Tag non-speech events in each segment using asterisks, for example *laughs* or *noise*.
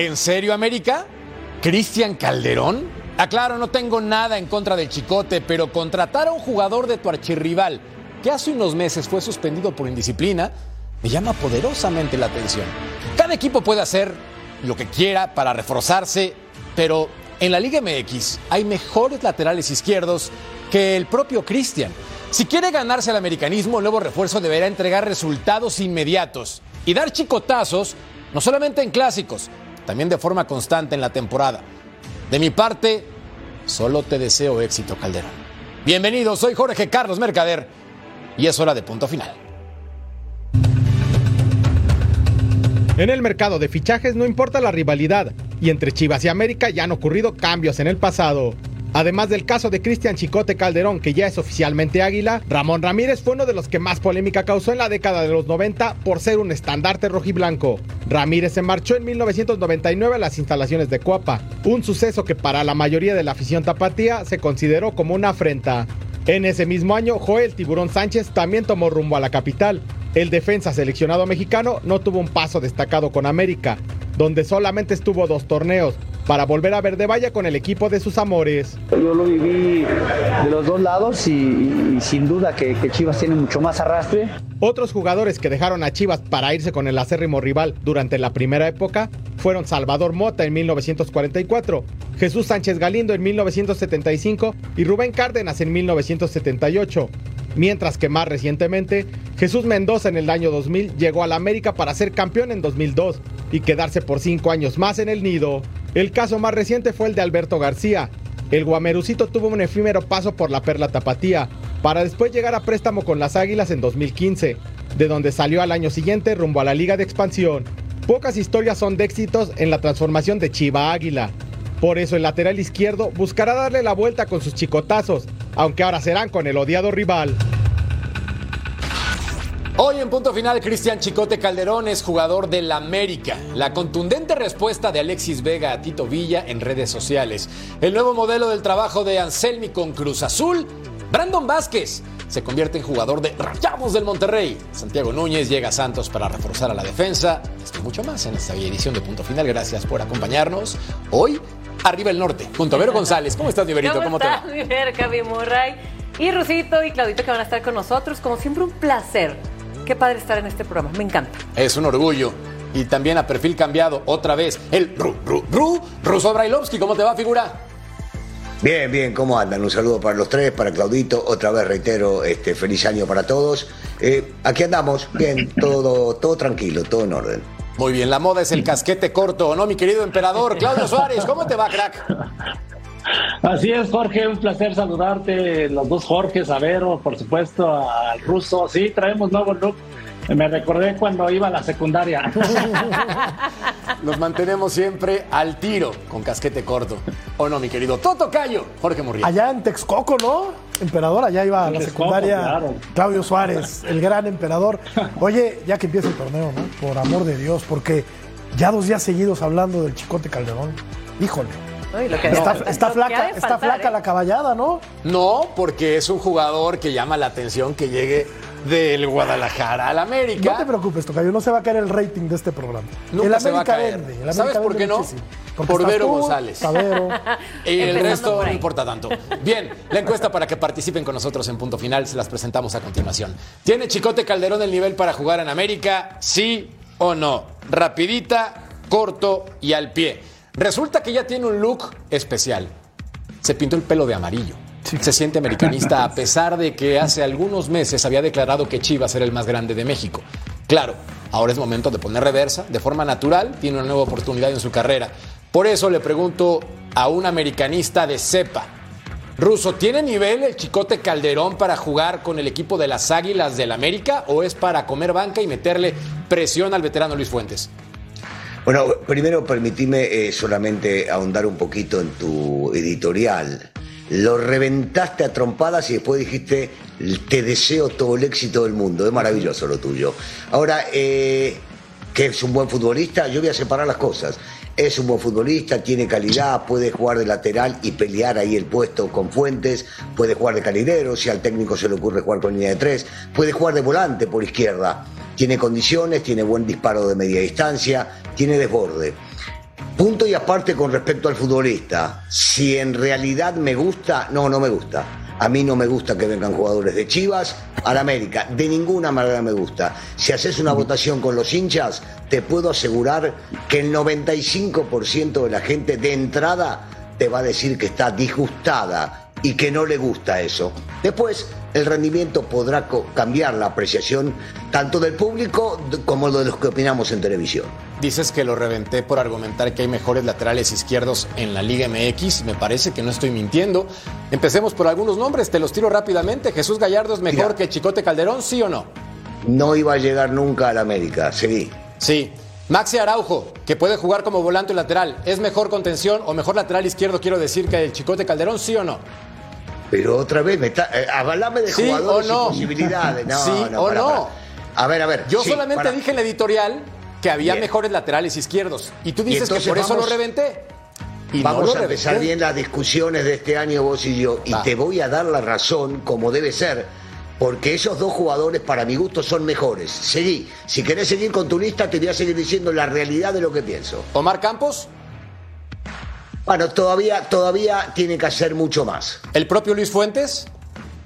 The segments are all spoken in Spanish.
¿En serio, América? ¿Cristian Calderón? Aclaro, no tengo nada en contra del Chicote, pero contratar a un jugador de tu archirrival que hace unos meses fue suspendido por indisciplina me llama poderosamente la atención. Cada equipo puede hacer lo que quiera para reforzarse, pero en la Liga MX hay mejores laterales izquierdos que el propio Cristian. Si quiere ganarse el americanismo, el nuevo refuerzo deberá entregar resultados inmediatos y dar chicotazos, no solamente en clásicos, también de forma constante en la temporada. De mi parte, solo te deseo éxito, Calderón. Bienvenido, soy Jorge Carlos Mercader y es hora de punto final. En el mercado de fichajes no importa la rivalidad, y entre Chivas y América ya han ocurrido cambios en el pasado. Además del caso de Cristian Chicote Calderón, que ya es oficialmente águila, Ramón Ramírez fue uno de los que más polémica causó en la década de los 90 por ser un estandarte rojiblanco. Ramírez se marchó en 1999 a las instalaciones de Cuapa, un suceso que para la mayoría de la afición tapatía se consideró como una afrenta. En ese mismo año, Joel Tiburón Sánchez también tomó rumbo a la capital, el defensa seleccionado mexicano no tuvo un paso destacado con América, donde solamente estuvo dos torneos, para volver a ver de valla con el equipo de sus amores. Yo lo viví de los dos lados y, sin duda que, que, Chivas tiene mucho más arrastre. Otros jugadores que dejaron a Chivas para irse con el acérrimo rival durante la primera época fueron Salvador Mota en 1944, Jesús Sánchez Galindo en 1975 y Rubén Cárdenas en 1978 mientras que más recientemente Jesús Mendoza en el año 2000 llegó a la América para ser campeón en 2002 y quedarse por cinco años más en el nido. El caso más reciente fue el de Alberto García. El guamerucito tuvo un efímero paso por la Perla Tapatía, para después llegar a préstamo con las Águilas en 2015, de donde salió al año siguiente rumbo a la Liga de Expansión. Pocas historias son de éxitos en la transformación de Chiva Águila. Por eso el lateral izquierdo buscará darle la vuelta con sus chicotazos, aunque ahora serán con el odiado rival. Hoy en punto final, Cristian Chicote Calderón es jugador del América. La contundente respuesta de Alexis Vega a Tito Villa en redes sociales. El nuevo modelo del trabajo de Anselmi con Cruz Azul. Brandon Vázquez se convierte en jugador de Rayados del Monterrey. Santiago Núñez llega a Santos para reforzar a la defensa. Esto y mucho más en esta edición de Punto Final. Gracias por acompañarnos. Hoy, arriba el norte, junto a Vero González. ¿Cómo estás, Niverito? ¿Cómo, ¿Cómo te va? Mi Gaby Murray. Y Rusito y Claudito que van a estar con nosotros. Como siempre, un placer Qué padre estar en este programa, me encanta. Es un orgullo. Y también a perfil cambiado, otra vez, el Ru, Ru, Ru, Ruso Brailovsky. ¿Cómo te va, figura? Bien, bien, ¿cómo andan? Un saludo para los tres, para Claudito. Otra vez reitero, este, feliz año para todos. Eh, aquí andamos, bien, todo, todo tranquilo, todo en orden. Muy bien, la moda es el casquete corto, ¿no, mi querido emperador? Claudio Suárez, ¿cómo te va, crack? Así es, Jorge, un placer saludarte, los dos Jorge, a Vero, por supuesto, al ruso. Sí, traemos nuevo look. Me recordé cuando iba a la secundaria. *laughs* Nos mantenemos siempre al tiro con casquete corto. ¿O no, mi querido Toto Cayo, Jorge Murrieta? Allá en Texcoco, ¿no? Emperador, allá iba a la secundaria. Claudio Suárez, el gran emperador. Oye, ya que empieza el torneo, ¿no? Por amor de Dios, porque ya dos días seguidos hablando del Chicote Calderón. Híjole está, flaca, está flaca ¿eh? la caballada, ¿no? No, porque es un jugador que llama la atención que llegue del Guadalajara al América. No te preocupes, Tocayo, no se va a caer el rating de este programa. Nunca el América se va a caer. Vende, ¿Sabes por qué no? Por Vero González. *laughs* y el resto no importa tanto. Bien, la encuesta para que participen con nosotros en punto final se las presentamos a continuación. ¿Tiene Chicote Calderón el nivel para jugar en América? ¿Sí o no? Rapidita, corto y al pie. Resulta que ya tiene un look especial. Se pintó el pelo de amarillo. Se siente americanista a pesar de que hace algunos meses había declarado que Chivas era el más grande de México. Claro, ahora es momento de poner reversa, de forma natural, tiene una nueva oportunidad en su carrera. Por eso le pregunto a un americanista de cepa, Ruso, ¿tiene nivel el Chicote Calderón para jugar con el equipo de las Águilas del América o es para comer banca y meterle presión al veterano Luis Fuentes? Bueno, primero permitime eh, solamente ahondar un poquito en tu editorial. Lo reventaste a trompadas y después dijiste, te deseo todo el éxito del mundo. Es maravilloso lo tuyo. Ahora, eh, que es un buen futbolista, yo voy a separar las cosas. Es un buen futbolista, tiene calidad, puede jugar de lateral y pelear ahí el puesto con Fuentes, puede jugar de calidero, si al técnico se le ocurre jugar con línea de tres, puede jugar de volante por izquierda tiene condiciones, tiene buen disparo de media distancia, tiene desborde. Punto y aparte con respecto al futbolista. Si en realidad me gusta, no, no me gusta. A mí no me gusta que vengan jugadores de Chivas al América. De ninguna manera me gusta. Si haces una votación con los hinchas, te puedo asegurar que el 95% de la gente de entrada te va a decir que está disgustada y que no le gusta eso. Después, el rendimiento podrá cambiar la apreciación tanto del público como de los que opinamos en televisión. Dices que lo reventé por argumentar que hay mejores laterales izquierdos en la Liga MX. Me parece que no estoy mintiendo. Empecemos por algunos nombres, te los tiro rápidamente. Jesús Gallardo es mejor que Chicote Calderón, ¿sí o no? No iba a llegar nunca al América, seguí. Sí. Maxi Araujo, que puede jugar como volante lateral, ¿es mejor contención o mejor lateral izquierdo, quiero decir, que el Chicote Calderón, sí o no? Pero otra vez, me está, eh, avalame de jugadores no. posibilidades. No, sí o no. A ver, a ver. Yo solamente dije en la editorial que había mejores laterales izquierdos. Y tú dices que por eso lo reventé. Y vamos a empezar bien las discusiones de este año vos y yo. Y te voy a dar la razón como debe ser. Porque esos dos jugadores, para mi gusto, son mejores. Seguí. Si querés seguir con tu lista, te voy a seguir diciendo la realidad de lo que pienso. Omar Campos. Bueno, todavía, todavía tiene que hacer mucho más. ¿El propio Luis Fuentes?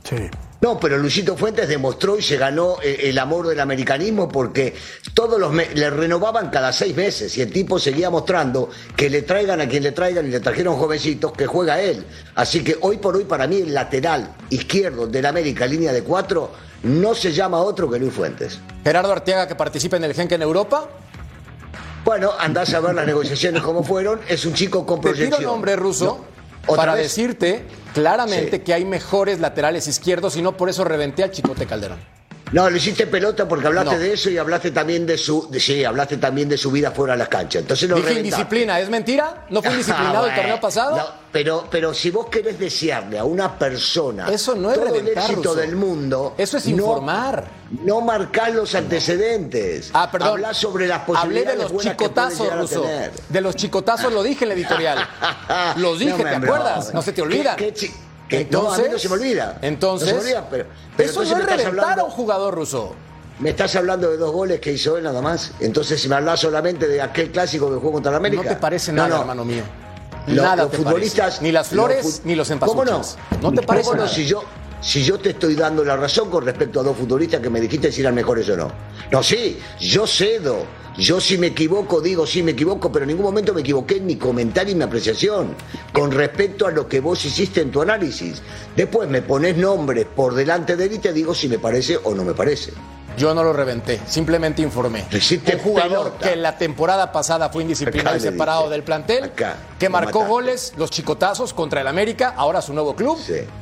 Sí. No, pero Luisito Fuentes demostró y se ganó eh, el amor del americanismo porque todos los le renovaban cada seis meses y el tipo seguía mostrando que le traigan a quien le traigan y le trajeron jovencitos que juega él. Así que hoy por hoy para mí el lateral izquierdo del América, línea de cuatro, no se llama otro que Luis Fuentes. Gerardo Arteaga que participa en el Genk en Europa. Bueno, andás a ver las negociaciones cómo fueron. Es un chico con proyección. Te tiro nombre ruso para decirte claramente que hay mejores laterales izquierdos y no por eso reventé al Chicote Calderón. No, le hiciste pelota porque hablaste de eso y hablaste también de su, sí, hablaste también de su vida fuera de las canchas. Entonces lo Dije indisciplina, ¿es mentira? ¿No fue *laughs* indisciplinado el torneo pasado? pero, pero si vos querés desearle a una persona eso no es todo el éxito del mundo, eso es informar. No, marcar los antecedentes. Ah, perdón. Hablar sobre las posibilidades Hablé de los chicotazos, Ruso. De los chicotazos lo dije en la editorial. *laughs* los dije, ¿te acuerdas? No se te olvida. ¿Qué, entonces, no, se me olvida. Entonces, pero, eso no es reventar a un jugador ruso. Me estás hablando de dos goles que hizo él nada más. Entonces, si me hablas solamente de aquel clásico que jugó contra la América. No te parece nada, hermano mío. nada los futbolistas. Ni las flores, ni los empasuchos. ¿Cómo no? No te parece ¿Cómo no? Si yo, si yo te estoy dando la razón con respecto a dos futbolistas que me dijiste si eran mejores o no. No, sí, yo cedo. Yo si me equivoco, digo sí me equivoco, pero en ningún momento me equivoqué en mi comentario y mi apreciación con respecto a lo que vos hiciste en tu análisis. Después me pones nombres por delante de él y te digo si me parece o no me parece. Yo no lo reventé, simplemente informé. Un jugador que la temporada pasada fue indisciplinado y separado del plantel, que marcó goles, los chicotazos contra el América, ahora su nuevo club,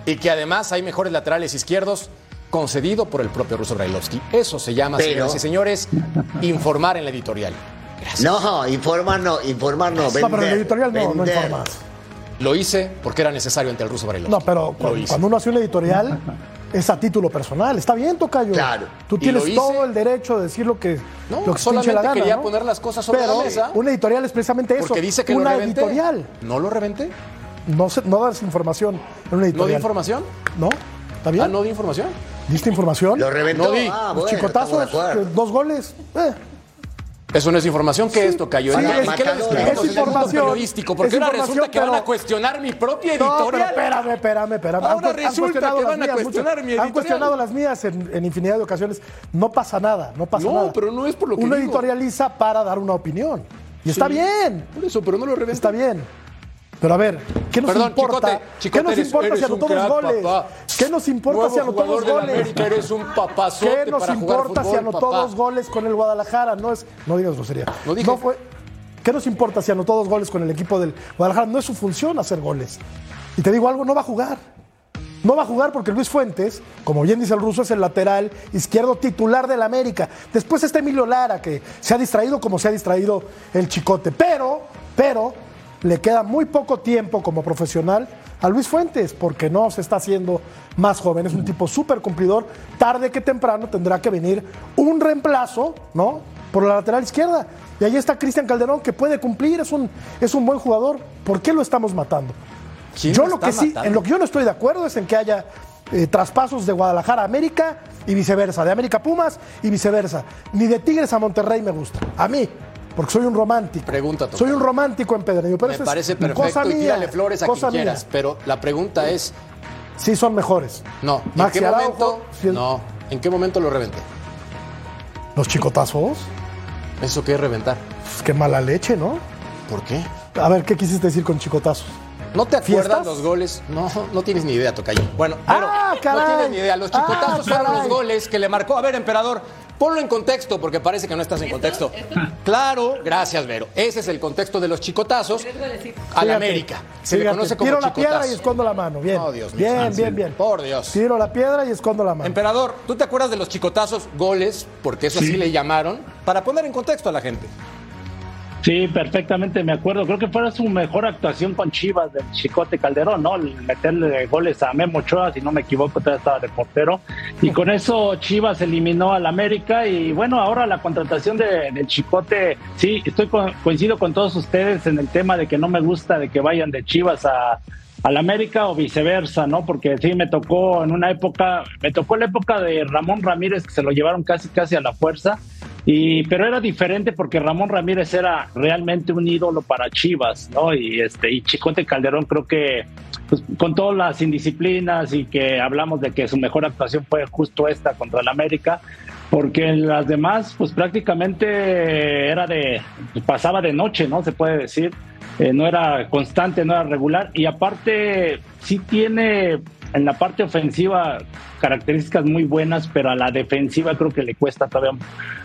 y que además hay mejores laterales izquierdos concedido por el propio Russo Brailovsky. Eso se llama, señoras y señores, informar en la editorial. No, informar no, informar no. no, pero en la editorial no, no informas. Lo hice porque era necesario ante el Russo Brailovsky. No, pero cuando, uno hace una editorial es a título personal. Está bien, Tocayo. Claro. Tú tienes todo el derecho de decir lo que, no, lo que solamente la gana, quería poner las cosas sobre la mesa. Una editorial es precisamente eso. Porque dice que una lo editorial. ¿No lo reventé? No, no das información en una editorial. ¿No di información? No. ¿Está bien? Ah, ¿no di información? ¿Diste información? Lo reventó. No di. Ah, bueno, dos goles. Eh. Eso no es información, ¿qué es esto, Cayo? Sí, es, que es información periodístico. Porque ahora resulta que van a cuestionar mi propia editorial. No, pero espérame, espérame, espérame. Ahora han, resulta han que van a cuestionar mi editorial. Han cuestionado las mías en, infinidad de ocasiones. No pasa nada, no pasa nada. No, pero no es por lo que Uno digo. editorializa para dar una opinión. Y está bien. Por eso, pero no lo reventa. Está bien. Pero a ver, ¿qué nos Perdón, importa? Chicote, ¿Qué nos importa si anotó dos goles? Papá. ¿Qué nos importa si anotó dos goles? Eres un papazote ¿Qué nos para importa jugar fútbol, si anotó papá? dos goles con el Guadalajara? No es, no digas grosería. No dije. fue. ¿Qué nos importa si anotó dos goles con el equipo del Guadalajara? No es su función hacer goles. Y te digo algo, no va a jugar. No va a jugar porque Luis Fuentes, como bien dice el ruso, es el lateral izquierdo titular del América. Después está Emilio Lara, que se ha distraído como se ha distraído el Chicote. Pero, pero, le queda muy poco tiempo como profesional a Luis Fuentes, porque no se está haciendo más joven. Es un tipo súper cumplidor. Tarde que temprano tendrá que venir un reemplazo, ¿no? Por la lateral izquierda. Y ahí está Cristian Calderón, que puede cumplir, es un, es un buen jugador. ¿Por qué lo estamos matando? Yo lo, que sí, en lo que yo no estoy de acuerdo es en que haya eh, traspasos de Guadalajara a América y viceversa, de América a Pumas y viceversa. Ni de Tigres a Monterrey me gusta. A mí. Porque soy un romántico. Pregunta, Soy un romántico empedernido. Pero Me parece perfecto cosa y tírale flores a quien quieras. Pero la pregunta es... Sí son mejores. No. ¿En qué momento? No. ¿En qué momento lo reventé? ¿Los chicotazos? ¿Eso qué es reventar? Pues qué mala leche, ¿no? ¿Por qué? A ver, ¿qué quisiste decir con chicotazos? ¿No te acuerdas los goles? No, no tienes ni idea, Tocayo. Bueno, pero ah, no tienes ni idea. Los chicotazos ah, fueron los goles que le marcó. A ver, emperador, ponlo en contexto porque parece que no estás en contexto. Claro, gracias, Vero. Ese es el contexto de los chicotazos a la América. Se le conoce como Tiro la piedra y escondo la mano. Bien. Oh, Dios mío. Bien, bien, bien. Por Dios. Tiro la piedra y escondo la mano. Emperador, ¿tú te acuerdas de los chicotazos goles? Porque eso sí le llamaron. Para poner en contexto a la gente. Sí, perfectamente me acuerdo. Creo que fue su mejor actuación con Chivas del Chicote Calderón, ¿no? Meterle goles a Memo Ochoa, si no me equivoco, todavía estaba de portero. Y con eso Chivas eliminó al América. Y bueno, ahora la contratación de, del Chicote, sí, estoy coincido con todos ustedes en el tema de que no me gusta de que vayan de Chivas a, al América o viceversa, ¿no? Porque sí me tocó en una época, me tocó la época de Ramón Ramírez que se lo llevaron casi casi a la fuerza y, pero era diferente porque Ramón Ramírez era realmente un ídolo para Chivas, ¿no? Y este, y Chicote Calderón creo que pues, con todas las indisciplinas y que hablamos de que su mejor actuación fue justo esta contra el América, porque en las demás, pues prácticamente era de, pasaba de noche, ¿no? Se puede decir, eh, no era constante, no era regular, y aparte sí tiene en la parte ofensiva características muy buenas, pero a la defensiva creo que le cuesta todavía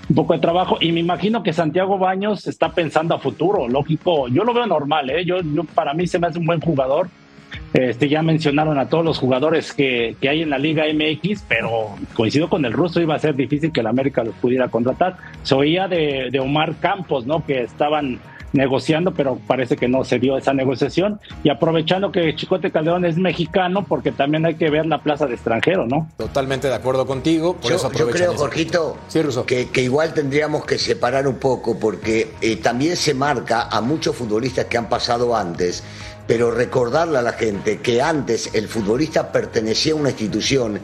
un poco de trabajo. Y me imagino que Santiago Baños está pensando a futuro, lógico. Yo lo veo normal, ¿eh? yo, para mí se me hace un buen jugador. Este, ya mencionaron a todos los jugadores que, que, hay en la Liga MX, pero coincido con el ruso, iba a ser difícil que el América los pudiera contratar. Se oía de, de Omar Campos, ¿no? Que estaban negociando, pero parece que no se dio esa negociación. Y aprovechando que Chicote Calderón es mexicano, porque también hay que ver la plaza de extranjero, ¿no? Totalmente de acuerdo contigo. Por yo, yo creo, Jorgito, que, que, igual tendríamos que separar un poco, porque eh, también se marca a muchos futbolistas que han pasado antes pero recordarle a la gente que antes el futbolista pertenecía a una institución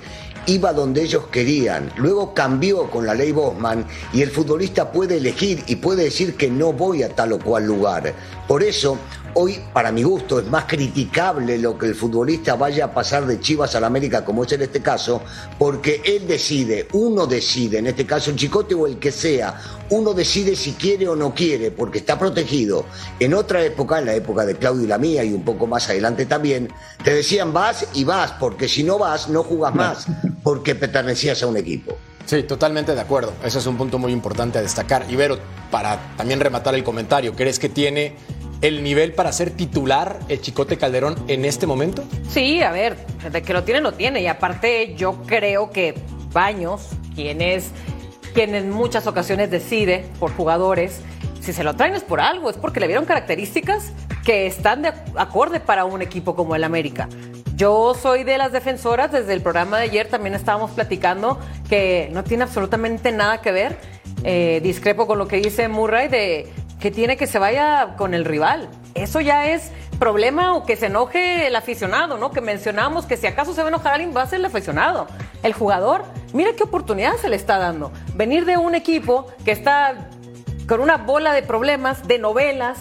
iba donde ellos querían. Luego cambió con la ley Bosman y el futbolista puede elegir y puede decir que no voy a tal o cual lugar. Por eso, Hoy, para mi gusto, es más criticable lo que el futbolista vaya a pasar de Chivas a la América, como es en este caso, porque él decide, uno decide, en este caso el Chicote o el que sea, uno decide si quiere o no quiere, porque está protegido. En otra época, en la época de Claudio y la mía, y un poco más adelante también, te decían vas y vas, porque si no vas, no jugas más, *laughs* porque pertenecías a un equipo. Sí, totalmente de acuerdo. Ese es un punto muy importante a destacar. Ibero, para también rematar el comentario, ¿crees que tiene el nivel para ser titular el Chicote Calderón en este momento? Sí, a ver, de que lo tiene, lo tiene. Y aparte, yo creo que Baños, quien es quien en muchas ocasiones decide por jugadores, si se lo traen es por algo, es porque le vieron características que están de acorde para un equipo como el América. Yo soy de las defensoras, desde el programa de ayer también estábamos platicando que no tiene absolutamente nada que ver. Eh, discrepo con lo que dice Murray de que tiene que se vaya con el rival. Eso ya es problema o que se enoje el aficionado, ¿no? Que mencionamos que si acaso se va a enojar alguien, va a ser el aficionado. El jugador, mira qué oportunidad se le está dando. Venir de un equipo que está con una bola de problemas, de novelas,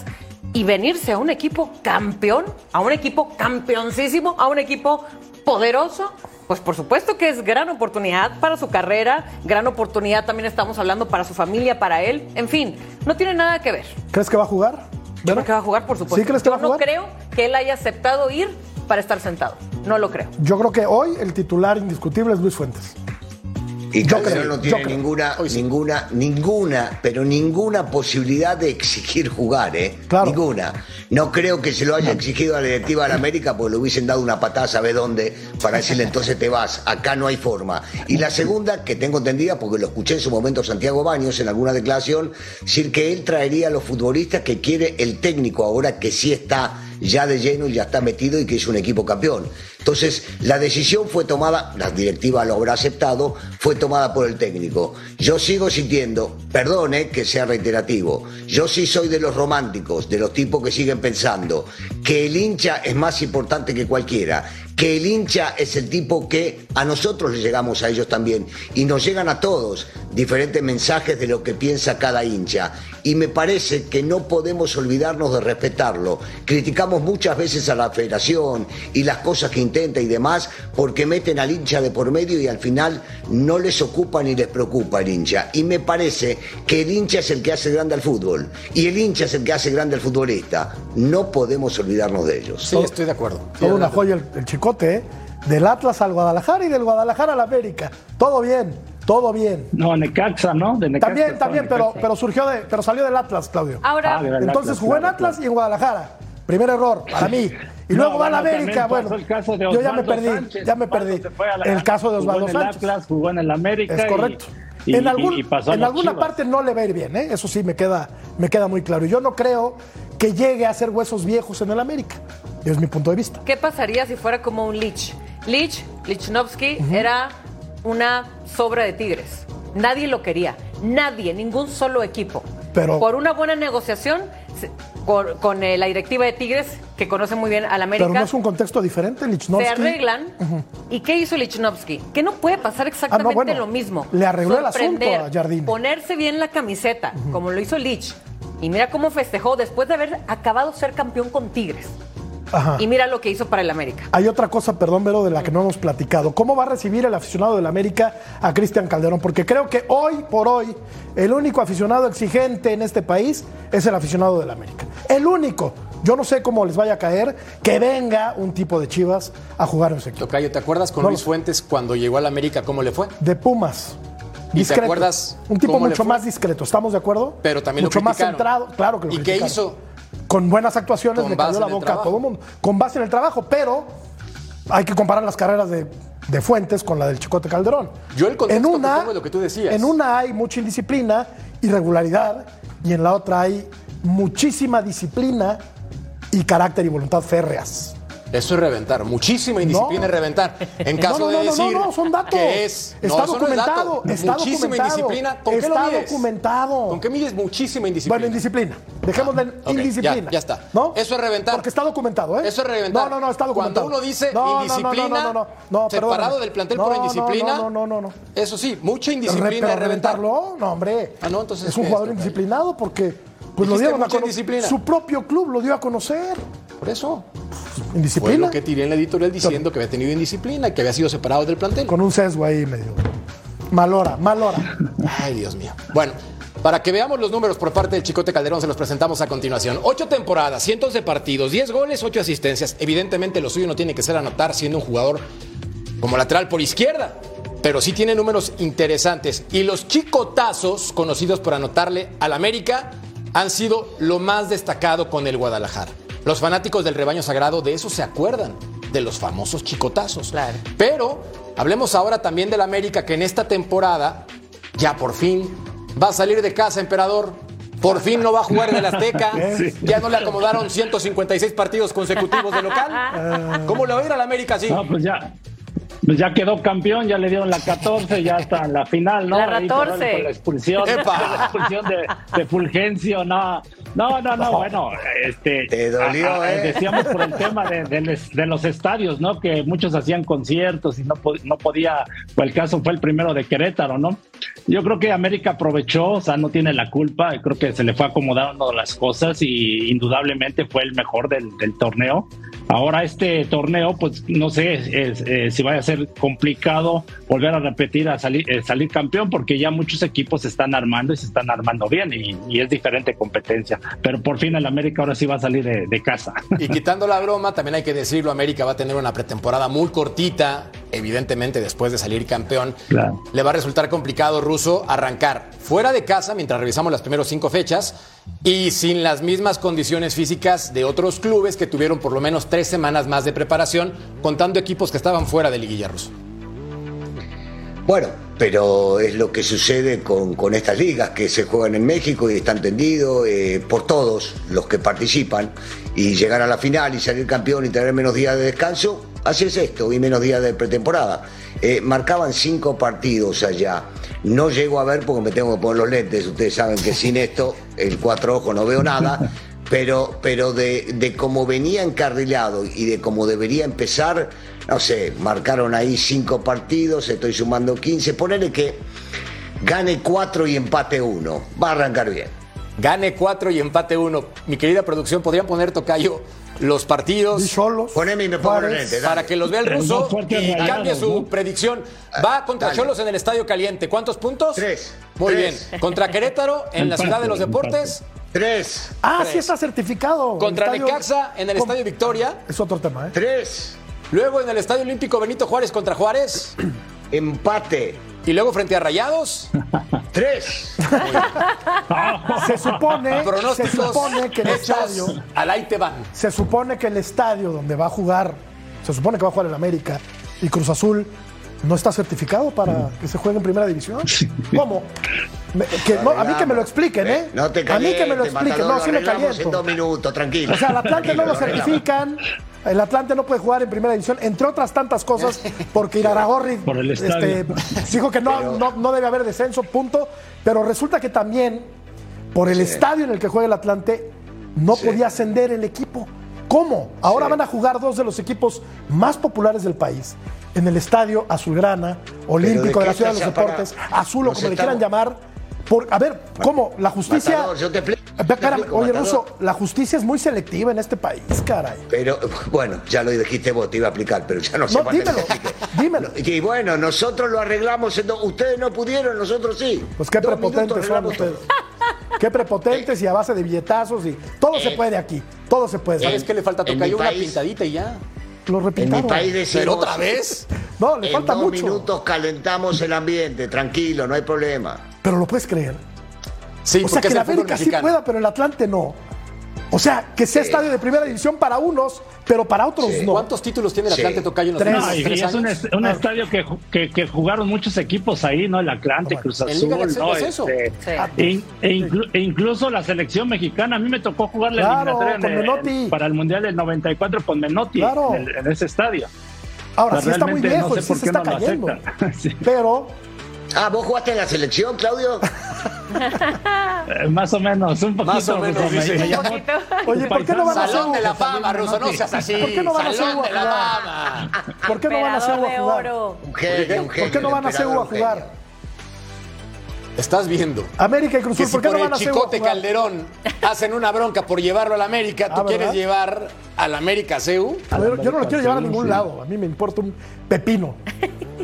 y venirse a un equipo campeón, a un equipo campeoncísimo, a un equipo poderoso, pues por supuesto que es gran oportunidad para su carrera, gran oportunidad también estamos hablando para su familia, para él, en fin, no tiene nada que ver. ¿Crees que va a jugar? Yo creo que va a jugar, por supuesto. ¿Sí crees que va a jugar? no creo que él haya aceptado ir para estar sentado. No lo creo. Yo creo que hoy el titular indiscutible es Luis Fuentes. Y Calderón no tiene ninguna, ninguna, ninguna, pero ninguna posibilidad de exigir jugar, ¿eh? Ninguna. No creo que se lo haya exigido a la directiva de la América porque le hubiesen dado una patada, ¿sabe dónde? Para decirle entonces te vas, acá no hay forma. Y la segunda, que tengo entendida, porque lo escuché en su momento Santiago Baños en alguna declaración, decir que él traería a los futbolistas que quiere el técnico ahora que sí está ya de lleno y ya está metido y que es un equipo campeón. Entonces, la decisión fue tomada, la directiva lo habrá aceptado, fue tomada por el técnico. Yo sigo sintiendo, perdone que sea reiterativo, yo sí soy de los románticos, de los tipos que siguen pensando que el hincha es más importante que cualquiera, que el hincha es el tipo que a nosotros le llegamos a ellos también y nos llegan a todos diferentes mensajes de lo que piensa cada hincha. Y me parece que no podemos olvidarnos de respetarlo. Criticamos muchas veces a la federación y las cosas que intenta y demás porque meten al hincha de por medio y al final no les ocupa ni les preocupa el hincha. Y me parece que el hincha es el que hace grande al fútbol y el hincha es el que hace grande al futbolista. No podemos olvidarnos de ellos. Sí, estoy de acuerdo. Todo una joya el, chicote, ¿eh? Del Atlas al Guadalajara y del Guadalajara al América. Todo bien, todo bien. No, Necaxa, ¿no? De Necaxa también, también, pero, pero surgió de, pero salió del Atlas, Claudio. Ahora, ah, entonces jugó en Atlas y en Guadalajara. Primer error para mí. *laughs* Y luego va a la América. Bueno, yo ya me perdí, ya me perdí. el caso de Osvaldo jugó en el Atlas, jugó en el América. Es correcto. en, algún, en alguna parte no le va a ir bien, ¿eh? eso sí me queda, me queda muy claro. Yo no creo que llegue a ser huesos viejos en el América. Es mi punto de vista. ¿Qué pasaría si fuera como un Lich? Lich, Lichnowsky, era una sobra de Tigres. Nadie lo quería. Nadie, ningún solo equipo. Pero, Por una buena negociación con, eh, la directiva de Tigres, que conoce muy bien al América. Pero no es un contexto diferente, Lichnowsky. Se arreglan. ¿Y qué hizo Lichnowsky? Que no puede pasar exactamente ah, lo mismo. Le arregló el asunto a Jardín. Ponerse bien la camiseta, como lo hizo Lich. Y mira cómo festejó después de haber acabado ser campeón con Tigres. Y mira lo que hizo para el América. Hay otra cosa, perdón, Vero, de la que no hemos platicado. ¿Cómo va a recibir el aficionado del América a Cristian Calderón? Porque creo que hoy por hoy el único aficionado exigente en este país es el aficionado del América. El único. Yo no sé cómo les vaya a caer que venga un tipo de Chivas a jugar en ese equipo. Tocayo, ¿te acuerdas con Luis Fuentes cuando llegó al América cómo le fue? De Pumas. ¿Y te acuerdas? Un tipo mucho más discreto, ¿estamos de acuerdo? Pero también mucho lo más centrado, claro que lo ¿Y qué hizo? Con buenas actuaciones le cayó la boca a todo el mundo, con base en el trabajo, pero hay que comparar las carreras de, Fuentes con la del Chicote Calderón. Yo el contexto en una, lo que tú decías. En una hay mucha indisciplina, irregularidad, y en la otra hay muchísima disciplina y carácter y voluntad férreas. Eso es reventar. Muchísima indisciplina es reventar. En *laughs* caso de decir no, son datos. que es. Está documentado. está muchísima indisciplina. ¿Con está qué lo mides? documentado. ¿Con qué mides muchísima indisciplina? Bueno, indisciplina. Dejemos de indisciplina. Ya, está. ¿No? Eso es reventar. Porque está documentado, ¿eh? Eso es reventar. No, no, no, está documentado. Cuando uno dice indisciplina, no, no, separado del plantel por indisciplina. No, no, no, no, Eso sí, mucha indisciplina es reventarlo. No, hombre. Ah, no, entonces. Es un jugador indisciplinado porque pues lo dieron a conocer. Su propio club lo dio a conocer. Por eso. Indisciplina. Fue lo que tiré en la editorial diciendo que había tenido indisciplina y que había sido separado del plantel. Con un sesgo ahí medio. Mal hora, mal hora. Ay, Dios mío. Bueno, para que veamos los números por parte del Chicote Calderón, se los presentamos a continuación. Ocho temporadas, cientos de partidos, diez goles, ocho asistencias. Evidentemente, lo suyo no tiene que ser anotar siendo un jugador como lateral por izquierda, pero sí tiene números interesantes. Y los chicotazos, conocidos por anotarle al América, han sido lo más destacado con el Guadalajara. Los fanáticos del rebaño sagrado de eso se acuerdan, de los famosos chicotazos. Claro. Pero hablemos ahora también del América que en esta temporada ya por fin va a salir de casa, emperador. Por fin no va a jugar en el Azteca. *laughs* Ya no le acomodaron 156 partidos consecutivos de local. ¿Cómo le va a ir al América así? No, pues ya. Pues ya quedó campeón, ya le dieron la 14, ya está en la final, ¿no? La 14. la expulsión, la expulsión de, de, Fulgencio, no. No, no, no, bueno, este. Te dolió, ¿eh? Decíamos por el tema de, de, los estadios, ¿no? Que muchos hacían conciertos y no, no podía, pues el caso fue el primero de Querétaro, ¿no? Yo creo que América aprovechó, o sea, no tiene la culpa, creo que se le fue acomodando las cosas y indudablemente fue el mejor del, del torneo. Ahora este torneo, pues no sé eh, si vaya a ser complicado volver a repetir a salir, eh, salir campeón porque ya muchos equipos se están armando y se están armando bien y, es diferente competencia. Pero por fin el América ahora sí va a salir de, casa. Y quitando la broma, también hay que decirlo, América va a tener una pretemporada muy cortita, evidentemente después de salir campeón. Le va a resultar complicado, Ruso, arrancar fuera de casa mientras revisamos las primeras cinco fechas y sin las mismas condiciones físicas de otros clubes que tuvieron por lo menos tres semanas más de preparación, contando equipos que estaban fuera de Liguilla Ruso. Bueno, pero es lo que sucede con, estas ligas que se juegan en México y está entendido eh, por todos los que participan y llegar a la final y salir campeón y tener menos días de descanso, así es esto y menos días de pretemporada. Eh, marcaban cinco partidos allá. No llego a ver porque me tengo que poner los lentes. Ustedes saben que sin esto, el cuatro ojos, no veo nada. *laughs* Pero, pero de, de cómo venía encarrilado y de cómo debería empezar, no sé, marcaron ahí cinco partidos, estoy sumando 15. Ponele que gane cuatro y empate uno. Va a arrancar bien. Gane cuatro y empate uno. Mi querida producción, ¿podrían poner tocayo los partidos? Poneme y me pongo Para que los vea el ruso y cambie su predicción. Va contra Cholos en el Estadio Caliente. ¿Cuántos puntos? Tres. Muy bien. Contra Querétaro en la Ciudad de los Deportes. Tres. Ah, sí está certificado. Contra Necaxa en el Estadio Victoria. Es otro tema, ¿eh? Tres. Luego en el Estadio Olímpico Benito Juárez contra Juárez. *clears throat* Empate. Y luego frente a Rayados. *laughs* Tres. se supone, se supone que el estadio. Al ahí te van. Se supone que el estadio donde va a jugar, se supone que va a jugar el América y Cruz Azul no está certificado para que se juegue en primera división. ¿Cómo? a mí que me lo expliquen, ¿eh? No te A mí que me lo expliquen. No, sí me caliento. en dos minutos, tranquilo. O sea, el Atlante no lo certifican. El Atlante no puede jugar en primera división, entre otras tantas cosas, porque Iraragorri este, dijo que no, no, debe haber descenso, punto. Pero resulta que también, por el estadio en el que juega el Atlante, no podía ascender el equipo. ¿Cómo? Ahora van a jugar dos de los equipos más populares del país en el estadio Azulgrana, Olímpico de, la Ciudad de los Deportes, Azul o como le quieran llamar. Por, a ver, ¿cómo? La justicia. yo te oye, Ruso, la justicia es muy selectiva en este país, caray. Pero, bueno, ya lo dijiste vos, te iba a aplicar, pero ya no sé. No, dímelo, *laughs* dímelo. Y bueno, nosotros lo arreglamos, ustedes no pudieron, nosotros sí. Pues qué prepotentes son ustedes. Qué prepotentes y a base de billetazos y todo se eh, puede aquí, todo se puede. ¿Sabes qué le falta? Tocar una pintadita y ya. Lo En mi país decimos, ¿Pero otra vez? No, le falta en dos minutos calentamos el ambiente, tranquilo, no hay problema. Pero lo puedes creer. Sí, o sea, que la América sí pueda, pero el Atlante no. O sea, que sea estadio de primera división para unos, pero para otros no. ¿Cuántos títulos tiene el Atlante Tocayo en los tres, no, y es un, estadio que, que, jugaron muchos equipos ahí, ¿no? El Atlante, Cruz Azul, ¿no? eso? Este, e, e, e, incluso la selección mexicana, a mí me tocó jugar la eliminatoria para el Mundial del 94 con Menotti en, ese estadio. Ahora, sí está muy lejos, no sé por qué está cayendo. *laughs* Pero Ah, ¿vos jugaste en la selección, Claudio? Eh, más o menos, un poquito. Más o menos, dice. Oye, ¿por qué no van a Salón de la fama, Ruso, no seas así. ¿Por qué no van a hacer de la fama. ¿Por qué no van a hacer a jugar? Un genio, un genio. ¿Por qué no van a hacer a jugar? Estás viendo. América y Cruz Azul, ¿por qué no van a hacer Chicote Calderón hacen una bronca por llevarlo al América. ¿Tú ah, quieres llevar al América CEU? yo no lo quiero llevar a ningún lado. A mí me importa un pepino.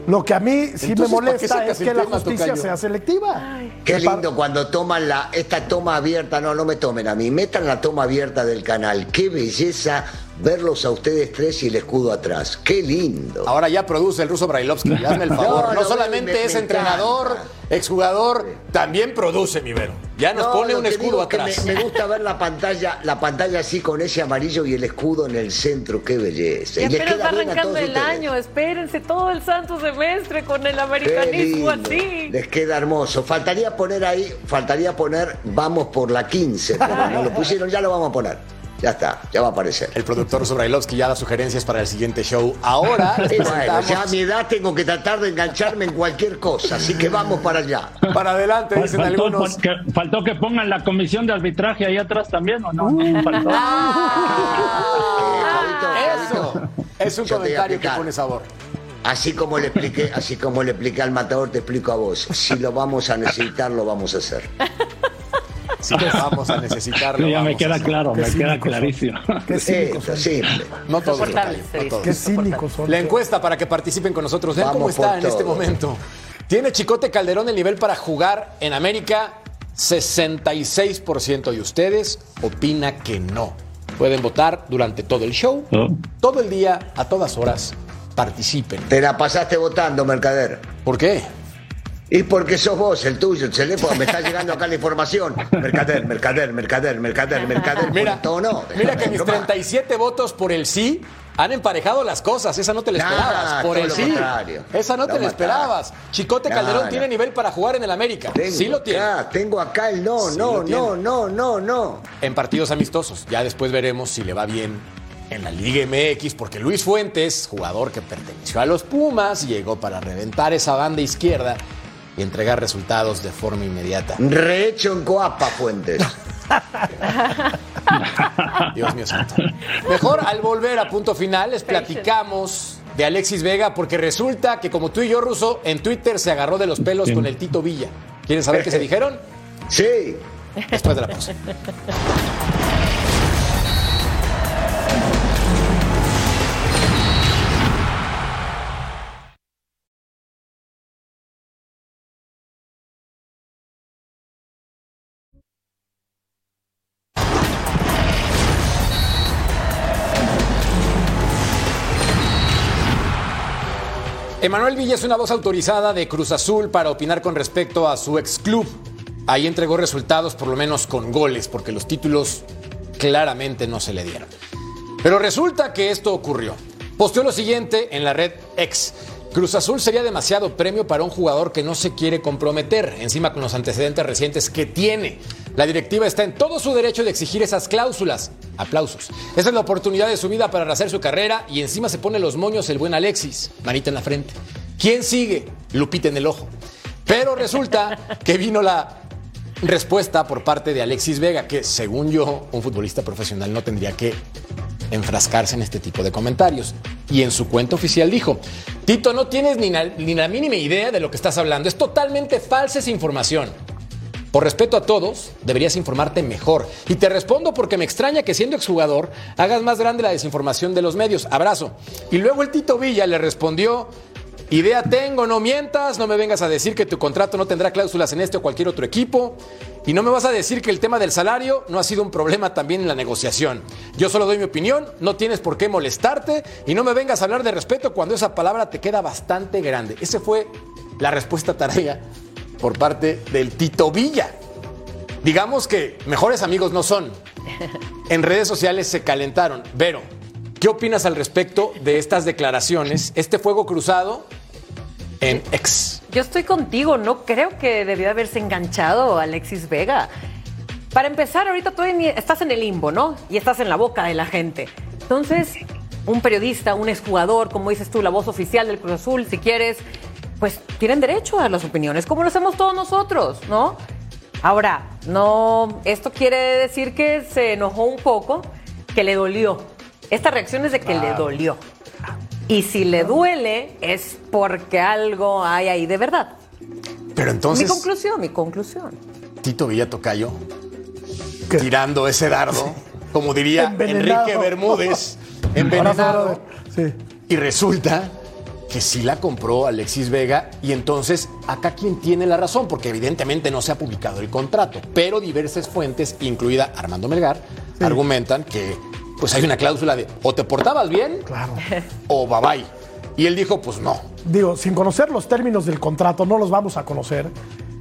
Lo que a mí sí me molesta es que la justicia sea selectiva. Qué lindo cuando toman la, esta toma abierta, no, no me tomen a mí, metan la toma abierta del canal. Qué belleza verlos a ustedes tres y el escudo atrás. Qué lindo. Ahora ya produce el ruso Brailovsky, hazme el *laughs* favor. No, solamente es entrenador, exjugador, también produce, mi Vero. Ya nos pone un escudo atrás. Me, gusta ver la pantalla, la pantalla así con ese amarillo y el escudo en el centro. Qué belleza. Ya y va arrancando el año, espérense todo el santo semestre con el americanismo así. Les queda hermoso. Faltaría poner ahí, faltaría poner vamos por la 15, pero no lo pusieron, ya lo vamos a poner. Ya está, ya va a aparecer. El productor Sobrailovsky ya da sugerencias para el siguiente show. Ahora, *laughs* bueno, ya a mi edad tengo que tratar de engancharme en cualquier cosa, así que vamos para allá. Para adelante, dicen faltó, algunos. Que, faltó que pongan la comisión de arbitraje ahí atrás también, ¿o no? no *laughs* faltó. Ah, eso es un comentario que pone sabor. Así como le expliqué, así como le expliqué al matador, te explico a vos. Si lo vamos a necesitar, lo vamos a hacer. Si vamos a necesitarlo. ya me queda claro, me queda clarísimo. Qué cínicos Sí, No todos. Qué cínicos son. La encuesta para que participen con nosotros. Vean cómo está en este momento. ¿Tiene Chicote Calderón el nivel para jugar en América? 66% y ustedes opina que no. Pueden votar durante todo el show, todo el día, a todas horas. Participen. Te la pasaste votando, Mercader. ¿Por qué? Y porque sos vos, el tuyo, el teléfono, me está llegando acá la información. Mercader, mercader, mercader, mercader, mercader. Mira, no. Mira que mis 37 votos por el sí han emparejado las cosas. Esa no te la esperabas. por el sí. Esa no te la esperabas. Chicote Calderón tiene nivel para jugar en el América. sí lo tiene. tengo acá el no, no, no, no, no, no. En partidos amistosos. Ya después veremos si le va bien en la Liga MX, porque Luis Fuentes, jugador que perteneció a los Pumas, llegó para reventar esa banda izquierda y entregar resultados de forma inmediata. Rehecho en Coapa, Fuentes. *laughs* Dios mío santo. Mejor al volver a punto final les platicamos de Alexis Vega porque resulta que como tú y yo, Ruso, en Twitter se agarró de los pelos con el Tito Villa. ¿Quieren saber qué se *laughs* dijeron? Sí. Después de la pausa. Emanuel Villa es una voz autorizada de Cruz Azul para opinar con respecto a su ex club. Ahí entregó resultados, por lo menos con goles, porque los títulos claramente no se le dieron. Pero resulta que esto ocurrió. Posteó lo siguiente en la red X. Cruz Azul sería demasiado premio para un jugador que no se quiere comprometer, encima con los antecedentes recientes que tiene. La directiva está en todo su derecho de exigir esas cláusulas. Aplausos. Esa es la oportunidad de su vida para rehacer su carrera y encima se pone los moños el buen Alexis. Manita en la frente. ¿Quién sigue? Lupita en el ojo. Pero resulta que vino la respuesta por parte de Alexis Vega, que según yo, un futbolista profesional no tendría que enfrascarse en este tipo de comentarios. Y en su cuenta oficial dijo, Tito, no tienes ni, ni la mínima idea de lo que estás hablando, es totalmente falsa esa información. Por respeto a todos, deberías informarte mejor. Y te respondo porque me extraña que siendo exjugador hagas más grande la desinformación de los medios. Abrazo. Y luego el Tito Villa le respondió, idea tengo, no mientas, no me vengas a decir que tu contrato no tendrá cláusulas en este o cualquier otro equipo. Y no me vas a decir que el tema del salario no ha sido un problema también en la negociación. Yo solo doy mi opinión, no tienes por qué molestarte y no me vengas a hablar de respeto cuando esa palabra te queda bastante grande. Esa fue la respuesta tarea por parte del Tito Villa. Digamos que mejores amigos no son. En redes sociales se calentaron. Vero, ¿qué opinas al respecto de estas declaraciones? Este fuego cruzado en ex. Yo estoy contigo, no creo que debió haberse enganchado Alexis Vega. Para empezar, ahorita tú estás en el limbo, ¿no? Y estás en la boca de la gente. Entonces, un periodista, un exjugador, como dices tú, la voz oficial del Cruz Azul, si quieres, pues tienen derecho a las opiniones, como lo hacemos todos nosotros, ¿no? Ahora, no, esto quiere decir que se enojó un poco, que le dolió. Esta reacción es de que le dolió. Y si le duele, es porque algo hay ahí de verdad. Pero entonces. Mi conclusión, mi conclusión. Tito Villa Tocayo, tirando ese dardo, como diría Enrique Bermúdez, *laughs* envenenado. Sí. Y resulta que sí la compró Alexis Vega y entonces acá quien tiene la razón, porque evidentemente no se ha publicado el contrato, pero diversas fuentes, incluida Armando Melgar, argumentan que pues hay una cláusula de o te portabas bien claro. o bye bye. Y él dijo, pues no. Digo, sin conocer los términos del contrato, no los vamos a conocer,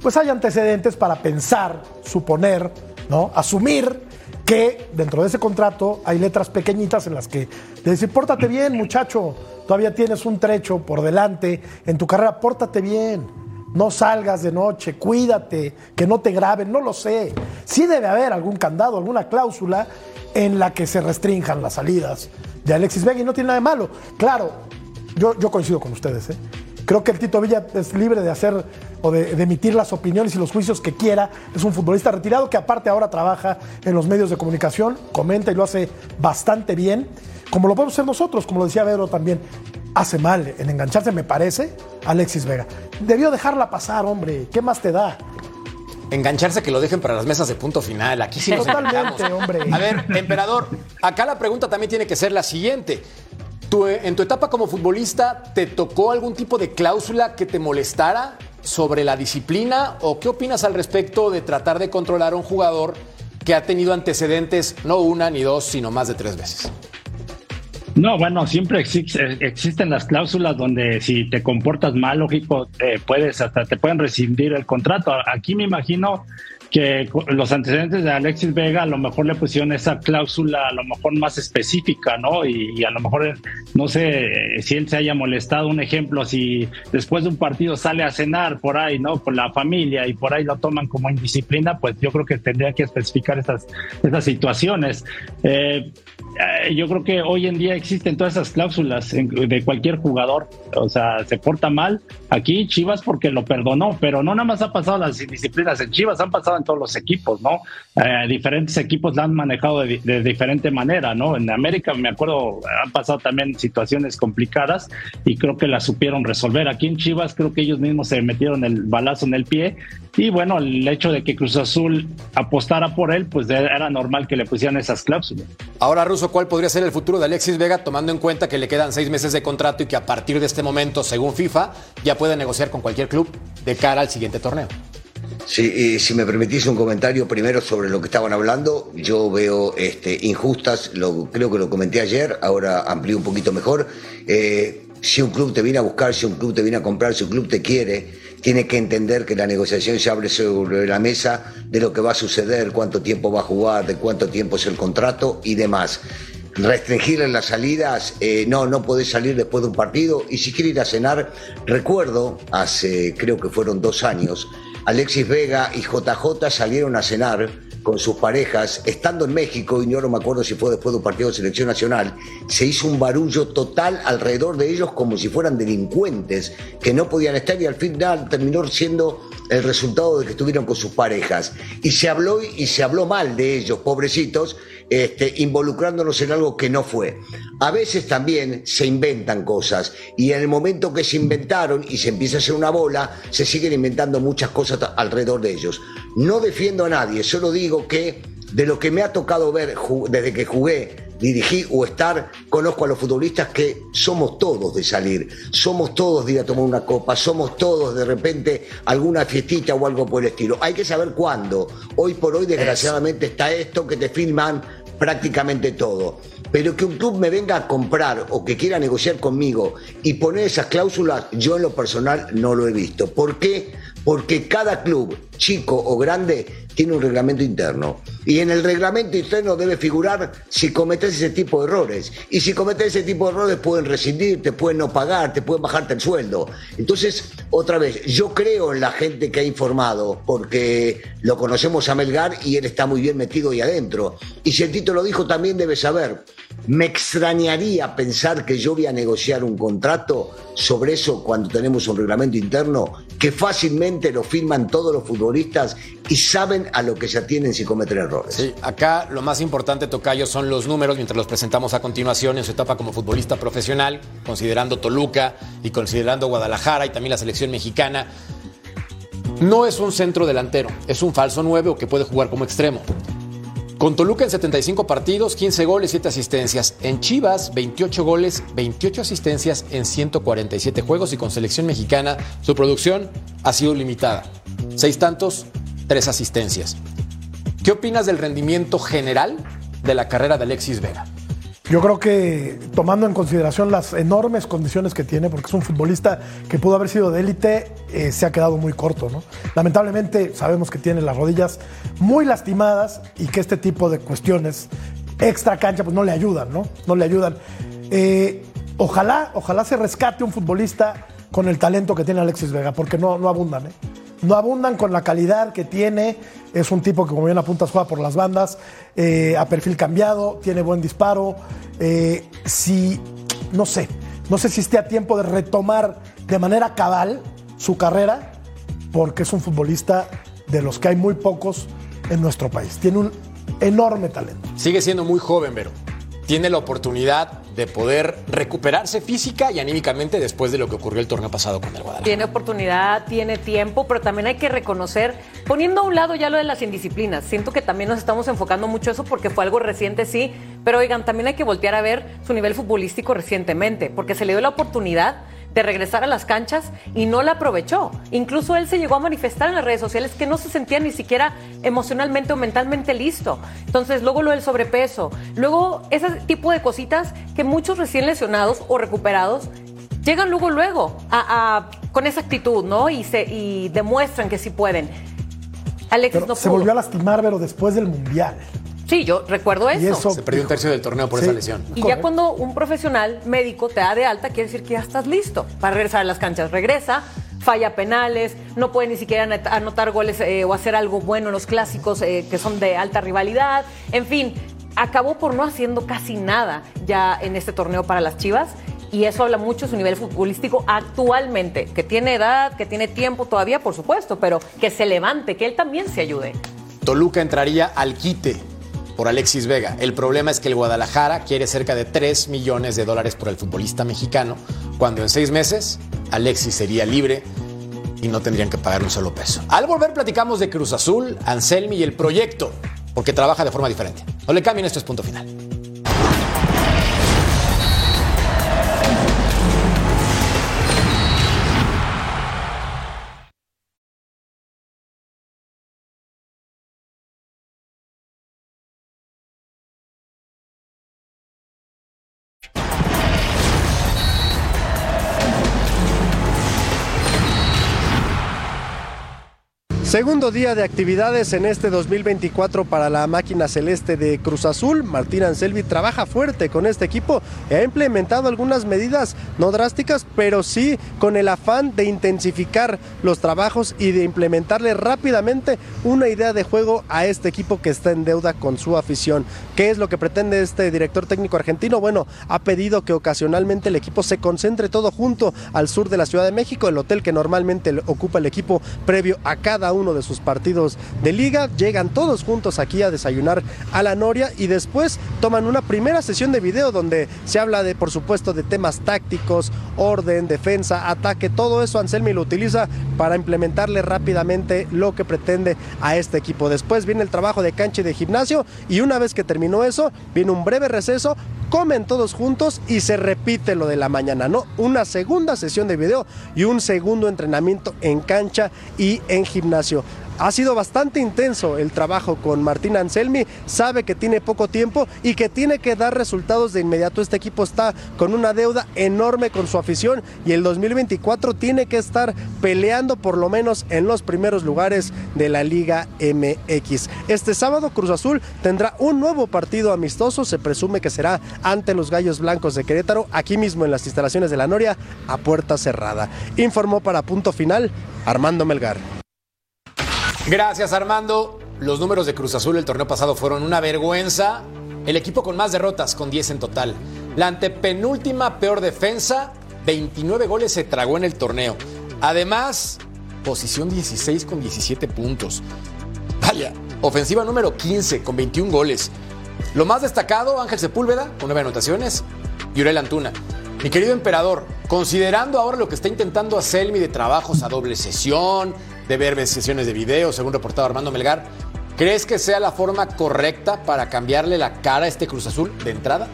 pues hay antecedentes para pensar, suponer, ¿no? Asumir que dentro de ese contrato hay letras pequeñitas en las que te dicen, pórtate bien, muchacho, todavía tienes un trecho por delante en tu carrera, pórtate bien, no salgas de noche, cuídate, que no te graben, no lo sé. Sí debe haber algún candado, alguna cláusula en la que se restrinjan las salidas de Alexis Vega y no tiene nada de malo. Claro, yo, yo coincido con ustedes, ¿eh? Creo que el Tito Villa es libre de hacer o de, emitir las opiniones y los juicios que quiera. Es un futbolista retirado que aparte ahora trabaja en los medios de comunicación, comenta y lo hace bastante bien, como lo podemos hacer nosotros, como lo decía Pedro también. Hace mal en engancharse, me parece, Alexis Vega. Debió dejarla pasar, hombre. ¿Qué más te da? Engancharse que lo dejen para las mesas de punto final. Aquí sí nos Totalmente, hombre. A ver, emperador, acá la pregunta también tiene que ser la siguiente. Eh, en tu etapa como futbolista, ¿te tocó algún tipo de cláusula que te molestara sobre la disciplina? ¿O qué opinas al respecto de tratar de controlar a un jugador que ha tenido antecedentes no una ni dos, sino más de tres veces? No, bueno, siempre existen las cláusulas donde si te comportas mal, lógico, puedes hasta te pueden rescindir el contrato. Aquí me imagino que los antecedentes de Alexis Vega a lo mejor le pusieron esa cláusula a lo mejor más específica, ¿no? Y, a lo mejor no sé si él se haya molestado, un ejemplo, si después de un partido sale a cenar por ahí, ¿no? Por la familia y por ahí lo toman como indisciplina, pues yo creo que tendría que especificar estas, estas situaciones. Eh, yo creo que hoy en día existen todas esas cláusulas de cualquier jugador. O sea, se porta mal aquí Chivas porque lo perdonó, pero no nada más ha pasado las indisciplinas en Chivas, han pasado en todos los equipos, ¿no? Eh, diferentes equipos la han manejado de, diferente manera, ¿no? En América, me acuerdo, han pasado también situaciones complicadas y creo que las supieron resolver. Aquí en Chivas creo que ellos mismos se metieron el balazo en el pie y bueno, el hecho de que Cruz Azul apostara por él, pues era normal que le pusieran esas cláusulas. Ahora, Russo, ¿cuál podría ser el futuro de Alexis Vega tomando en cuenta que le quedan seis meses de contrato y que a partir de este momento, según FIFA, ya puede negociar con cualquier club de cara al siguiente torneo? Sí, si me permitís un comentario primero sobre lo que estaban hablando, yo veo este, injustas, lo, creo que lo comenté ayer, ahora amplío un poquito mejor. Eh, si un club te viene a buscar, si un club te viene a comprar, si un club te quiere, tiene que entender que la negociación se abre sobre la mesa de lo que va a suceder, cuánto tiempo va a jugar, de cuánto tiempo es el contrato y demás. Restringirle las salidas, eh, no, no podés salir después de un partido y si quiere ir a cenar, recuerdo, hace creo que fueron dos años, Alexis Vega y JJ salieron a cenar con sus parejas, estando en México, y no me acuerdo si fue después de un partido de selección nacional, se hizo un barullo total alrededor de ellos como si fueran delincuentes que no podían estar y al final terminó siendo el resultado de que estuvieron con sus parejas. Y se habló y se habló mal de ellos, pobrecitos, este, involucrándonos en algo que no fue. A veces también se inventan cosas y en el momento que se inventaron y se empieza a hacer una bola, se siguen inventando muchas cosas alrededor de ellos. No defiendo a nadie, solo digo que de lo que me ha tocado ver desde que jugué dirigí o estar, conozco a los futbolistas que somos todos de salir, somos todos de ir a tomar una copa, somos todos de repente alguna fiestita o algo por el estilo. Hay que saber cuándo. Hoy por hoy, desgraciadamente, está esto que te filman prácticamente todo. Pero que un club me venga a comprar o que quiera negociar conmigo y poner esas cláusulas, yo en lo personal no lo he visto. ¿Por qué? Porque cada club, chico o grande, tiene un reglamento interno. Y en el reglamento interno debe figurar si cometes ese tipo de errores. Y si cometes ese tipo de errores pueden rescindir, te pueden no pagar, te pueden bajarte el sueldo. Entonces, otra vez, yo creo en la gente que ha informado, porque lo conocemos a Melgar y él está muy bien metido ahí adentro. Y si el título lo dijo, también debe saber. Me extrañaría pensar que yo voy a negociar un contrato sobre eso cuando tenemos un reglamento interno que fácilmente lo firman todos los futbolistas y saben a lo que se atienen si cometen errores. Acá lo más importante, Tocayo, son los números mientras los presentamos a continuación en su etapa como futbolista profesional, considerando Toluca y considerando Guadalajara y también la selección mexicana. No es un centro delantero, es un falso 9 o que puede jugar como extremo. Con Toluca en 75 partidos, 15 goles, 7 asistencias. En Chivas, 28 goles, 28 asistencias en 147 juegos y con selección mexicana su producción ha sido limitada. Seis tantos, tres asistencias. ¿Qué opinas del rendimiento general de la carrera de Alexis Vega? Yo creo que tomando en consideración las enormes condiciones que tiene, porque es un futbolista que pudo haber sido de élite, eh, se ha quedado muy corto, ¿no? Lamentablemente sabemos que tiene las rodillas muy lastimadas y que este tipo de cuestiones extra cancha pues no le ayudan, ¿no? No le ayudan. Eh, ojalá, ojalá se rescate un futbolista con el talento que tiene Alexis Vega, porque no, no abundan, ¿eh? No abundan con la calidad que tiene. Es un tipo que, como bien apuntas, juega por las bandas, eh, a perfil cambiado, tiene buen disparo. Eh, si, no sé, no sé si esté a tiempo de retomar de manera cabal su carrera, porque es un futbolista de los que hay muy pocos en nuestro país. Tiene un enorme talento. Sigue siendo muy joven, pero tiene la oportunidad de poder recuperarse física y anímicamente después de lo que ocurrió el torneo pasado con el Guadalajara. Tiene oportunidad, tiene tiempo, pero también hay que reconocer, poniendo a un lado ya lo de las indisciplinas, siento que también nos estamos enfocando mucho eso porque fue algo reciente, sí, pero oigan, también hay que voltear a ver su nivel futbolístico recientemente, porque se le dio la oportunidad de regresar a las canchas y no la aprovechó. Incluso él se llegó a manifestar en las redes sociales que no se sentía ni siquiera emocionalmente o mentalmente listo. Entonces, luego lo del sobrepeso, luego ese tipo de cositas que muchos recién lesionados o recuperados llegan luego, luego a, con esa actitud, ¿no? Y, se, y demuestran que sí pueden. Alexis no Se volvió a lastimar, pero después del Mundial. Sí, yo recuerdo eso. Se perdió un tercio del torneo por esa lesión. Y ya cuando un profesional médico te da de alta, quiere decir que ya estás listo para regresar a las canchas. Regresa, falla penales, no puede ni siquiera anotar goles eh, o hacer algo bueno en los clásicos eh, que son de alta rivalidad. En fin, acabó por no haciendo casi nada ya en este torneo para las Chivas y eso habla mucho de su nivel futbolístico actualmente, que tiene edad, que tiene tiempo todavía, por supuesto, pero que se levante, que él también se ayude. Toluca entraría al quite por Alexis Vega. El problema es que el Guadalajara quiere cerca de 3 millones de dólares por el futbolista mexicano, cuando en seis meses Alexis sería libre y no tendrían que pagar un solo peso. Al volver platicamos de Cruz Azul, Anselmi y el proyecto, porque trabaja de forma diferente. No le cambien, esto es punto final. Segundo día de actividades en este 2024 para la máquina celeste de Cruz Azul. Martín Anselvi trabaja fuerte con este equipo y ha implementado algunas medidas no drásticas, pero sí con el afán de intensificar los trabajos y de implementarle rápidamente una idea de juego a este equipo que está en deuda con su afición. ¿Qué es lo que pretende este director técnico argentino? Bueno, ha pedido que ocasionalmente el equipo se concentre todo junto al sur de la Ciudad de México, el hotel que normalmente ocupa el equipo previo a cada uno uno de sus partidos de liga. Llegan todos juntos aquí a desayunar a la Noria y después toman una primera sesión de video donde se habla de, por supuesto, de temas tácticos, orden, defensa, ataque, todo eso Anselmi lo utiliza para implementarle rápidamente lo que pretende a este equipo. Después viene el trabajo de cancha y de gimnasio y una vez que terminó eso, viene un breve receso, comen todos juntos y se repite lo de la mañana, ¿no? Una segunda sesión de video y un segundo entrenamiento en cancha y en gimnasio. Ha sido bastante intenso el trabajo con Martín Anselmi, sabe que tiene poco tiempo y que tiene que dar resultados de inmediato. Este equipo está con una deuda enorme con su afición y el 2024 tiene que estar peleando por lo menos en los primeros lugares de la Liga MX. Este sábado Cruz Azul tendrá un nuevo partido amistoso, se presume que será ante los Gallos Blancos de Querétaro, aquí mismo en las instalaciones de la Noria, a puerta cerrada. Informó para punto final Armando Melgar. Gracias, Armando. Los números de Cruz Azul el torneo pasado fueron una vergüenza. El equipo con más derrotas, con 10 en total. La antepenúltima peor defensa, 29 goles se tragó en el torneo. Además, posición 16 con 17 puntos. Vaya, ofensiva número 15 con 21 goles. Lo más destacado, Ángel Sepúlveda, con 9 anotaciones, y Uriel Antuna. Mi querido emperador, considerando ahora lo que está intentando hacer Selmi de trabajos a doble sesión, de ver sesiones de video, según reportado Armando Melgar. ¿Crees que sea la forma correcta para cambiarle la cara a este Cruz Azul de entrada?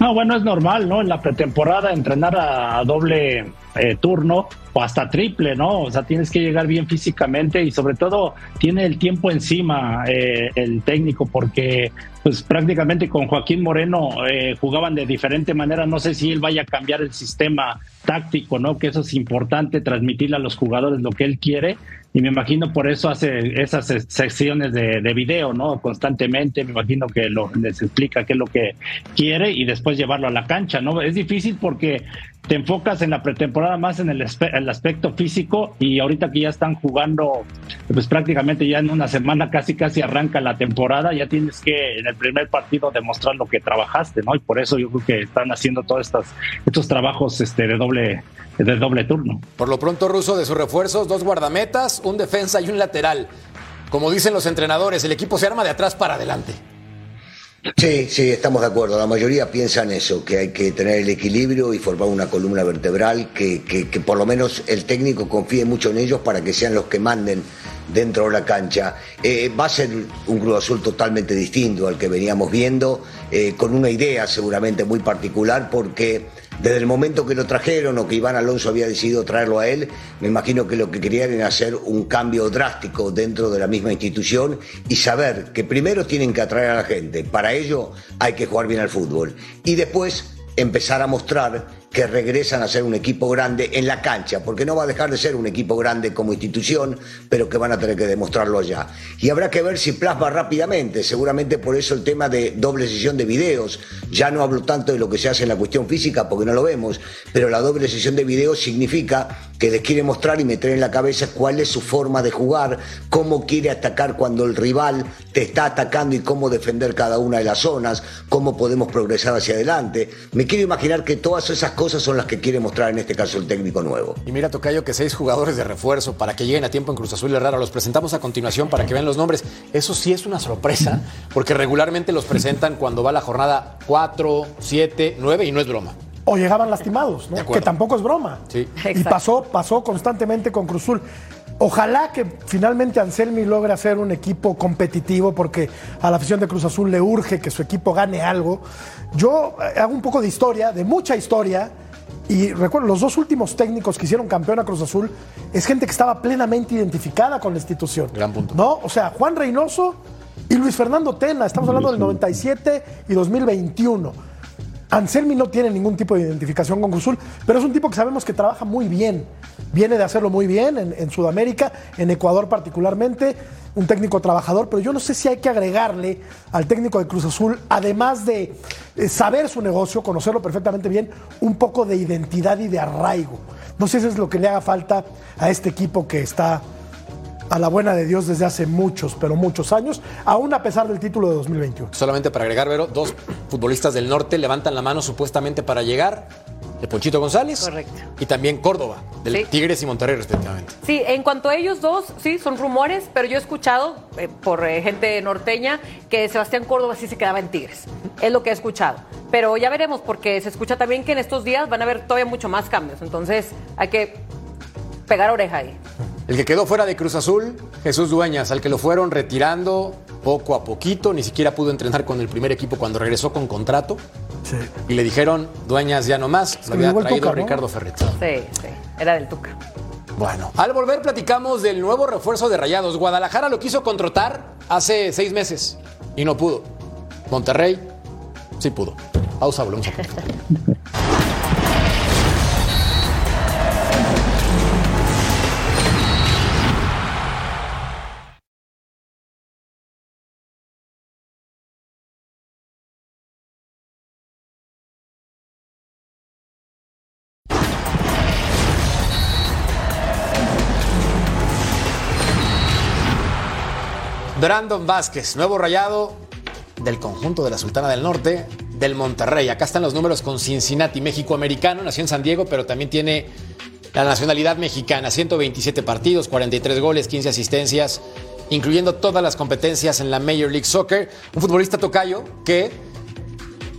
No, bueno, es normal, ¿no? En la pretemporada entrenar a doble eh, turno o hasta triple, ¿no? O sea, tienes que llegar bien físicamente y sobre todo tiene el tiempo encima eh, el técnico porque pues prácticamente con Joaquín Moreno eh, jugaban de diferente manera. No sé si él vaya a cambiar el sistema táctico, ¿no? Que eso es importante, transmitirle a los jugadores lo que él quiere. Y me imagino por eso hace esas secciones de, de video, ¿no? Constantemente, me imagino que lo, les explica qué es lo que quiere y después llevarlo a la cancha, ¿no? Es difícil porque te enfocas en la pretemporada más en el, el, aspecto físico y ahorita que ya están jugando, pues prácticamente ya en una semana casi casi arranca la temporada, ya tienes que en el primer partido demostrar lo que trabajaste, ¿no? Y por eso yo creo que están haciendo todos estos, estos trabajos este, de doble de doble turno. Por lo pronto, Ruso, de sus refuerzos, dos guardametas, un defensa y un lateral. Como dicen los entrenadores, el equipo se arma de atrás para adelante. Sí, sí, estamos de acuerdo. La mayoría piensa en eso, que hay que tener el equilibrio y formar una columna vertebral, que, que, por lo menos el técnico confíe mucho en ellos para que sean los que manden dentro de la cancha. Eh, va a ser un Cruz Azul totalmente distinto al que veníamos viendo, eh, con una idea seguramente muy particular, porque desde el momento que lo trajeron o que Iván Alonso había decidido traerlo a él, me imagino que lo que querían era hacer un cambio drástico dentro de la misma institución y saber que primero tienen que atraer a la gente. Para ello hay que jugar bien al fútbol. Y después empezar a mostrar que regresan a ser un equipo grande en la cancha, porque no va a dejar de ser un equipo grande como institución, pero que van a tener que demostrarlo allá. Y habrá que ver si plasma rápidamente, seguramente por eso el tema de doble sesión de videos, ya no hablo tanto de lo que se hace en la cuestión física, porque no lo vemos, pero la doble sesión de videos significa que les quiere mostrar y meter en la cabeza cuál es su forma de jugar, cómo quiere atacar cuando el rival te está atacando y cómo defender cada una de las zonas, cómo podemos progresar hacia adelante. Me quiero imaginar que todas esas cosas son las que quiere mostrar en este caso el técnico nuevo. Y mira, Tocayo, que seis jugadores de refuerzo para que lleguen a tiempo en Cruz Azul Herrera, los presentamos a continuación para que vean los nombres. Eso sí es una sorpresa, porque regularmente los presentan cuando va la jornada 4, 7, 9 y no es broma o llegaban lastimados, que tampoco es broma. Y pasó, pasó constantemente con Cruzul. Ojalá que finalmente Anselmi logre hacer un equipo competitivo porque a la afición de Cruz Azul le urge que su equipo gane algo. Yo eh, hago un poco de historia, de mucha historia, y recuerdo, los dos últimos técnicos que hicieron campeón a Cruz Azul es gente que estaba plenamente identificada con la institución. Gran punto. ¿No? O sea, Juan Reynoso y Luis Fernando Tena, estamos hablando del 97 y 2021 Anselmi no tiene ningún tipo de identificación con Cruzul, pero es un tipo que sabemos que trabaja muy bien. Viene de hacerlo muy bien en, Sudamérica, en Ecuador particularmente, un técnico trabajador, pero yo no sé si hay que agregarle al técnico de Cruz Azul, además de eh, saber su negocio, conocerlo perfectamente bien, un poco de identidad y de arraigo. No sé si es lo que le haga falta a este equipo que está a la buena de Dios desde hace muchos, pero muchos años, aún a pesar del título de 2021. Solamente para agregar, Vero, dos futbolistas del norte levantan la mano supuestamente para llegar. El Ponchito González. Correcto. Y también Córdoba, del Tigres y Monterrey, respectivamente. Sí, en cuanto a ellos dos, sí, son rumores, pero yo he escuchado eh, por eh, gente norteña que Sebastián Córdoba sí se quedaba en Tigres. Es lo que he escuchado. Pero ya veremos, porque se escucha también que en estos días van a haber todavía mucho más cambios. Entonces hay que pegar oreja ahí. El que quedó fuera de Cruz Azul, Jesús Dueñas, al que lo fueron retirando poco a poquito, ni siquiera pudo entrenar con el primer equipo cuando regresó con contrato. Sí. Y le dijeron, Dueñas ya no más, lo había traído Ricardo Ferret. Sí, sí, era del Tuca. Bueno, al volver platicamos del nuevo refuerzo de Rayados. Guadalajara lo quiso contratar hace seis meses y no pudo. Monterrey sí pudo. Pausa, volvemos a *laughs* Brandon Vázquez, nuevo rayado del conjunto de la Sultana del Norte, del Monterrey. Acá están los números con Cincinnati, México americano, nació en San Diego, pero también tiene la nacionalidad mexicana. 127 partidos, 43 goles, 15 asistencias, incluyendo todas las competencias en la Major League Soccer. Un futbolista tocayo que